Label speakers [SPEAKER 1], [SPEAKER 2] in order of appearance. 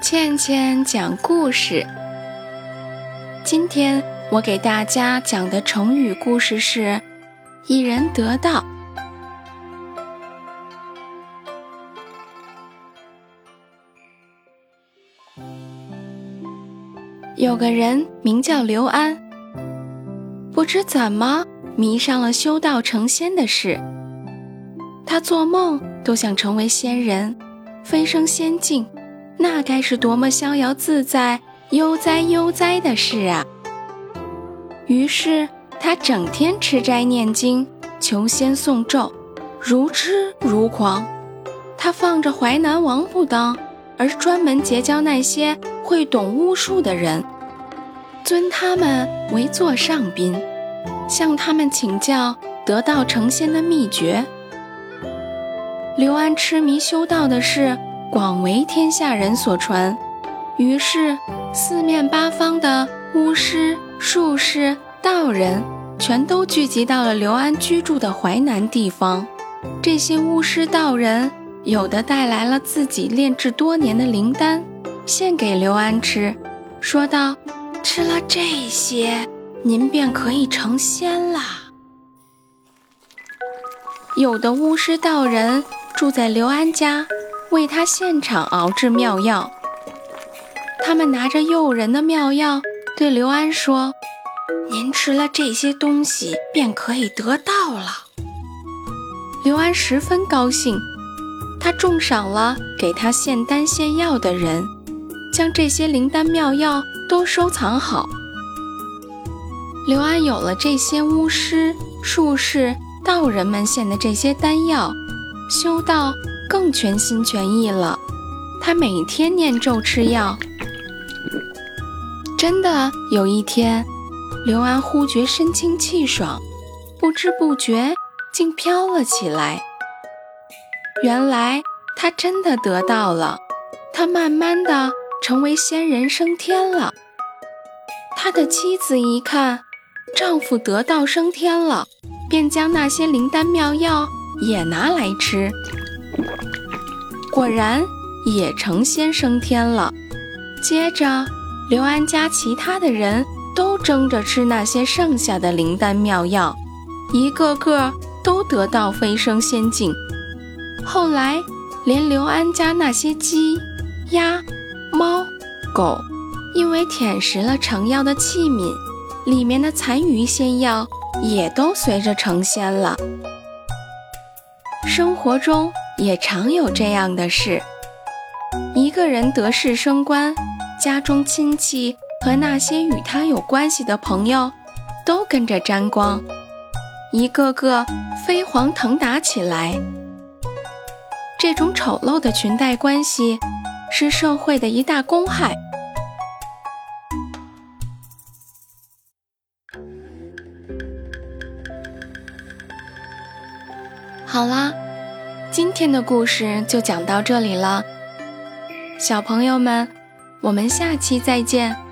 [SPEAKER 1] 倩倩讲故事。今天我给大家讲的成语故事是“一人得道”。有个人名叫刘安，不知怎么迷上了修道成仙的事。他做梦都想成为仙人，飞升仙境，那该是多么逍遥自在、悠哉悠哉的事啊！于是他整天吃斋念经、求仙诵咒，如痴如狂。他放着淮南王不当，而专门结交那些会懂巫术的人，尊他们为座上宾，向他们请教得道成仙的秘诀。刘安痴迷修道的事广为天下人所传，于是四面八方的巫师、术士、道人全都聚集到了刘安居住的淮南地方。这些巫师、道人有的带来了自己炼制多年的灵丹，献给刘安吃，说道：“吃了这些，您便可以成仙啦。”有的巫师、道人。住在刘安家，为他现场熬制妙药。他们拿着诱人的妙药，对刘安说：“您吃了这些东西，便可以得道了。”刘安十分高兴，他重赏了给他献丹献药的人，将这些灵丹妙药都收藏好。刘安有了这些巫师、术士、道人们献的这些丹药。修道更全心全意了，他每天念咒吃药。真的有一天，刘安忽觉身清气爽，不知不觉竟飘了起来。原来他真的得到了，他慢慢的成为仙人升天了。他的妻子一看丈夫得道升天了，便将那些灵丹妙药。也拿来吃，果然也成仙升天了。接着，刘安家其他的人都争着吃那些剩下的灵丹妙药，一个个都得到飞升仙境。后来，连刘安家那些鸡、鸭、猫、狗，因为舔食了成药的器皿里面的残余仙药，也都随着成仙了。生活中也常有这样的事：一个人得势升官，家中亲戚和那些与他有关系的朋友都跟着沾光，一个个飞黄腾达起来。这种丑陋的裙带关系是社会的一大公害。好啦。今天的故事就讲到这里了，小朋友们，我们下期再见。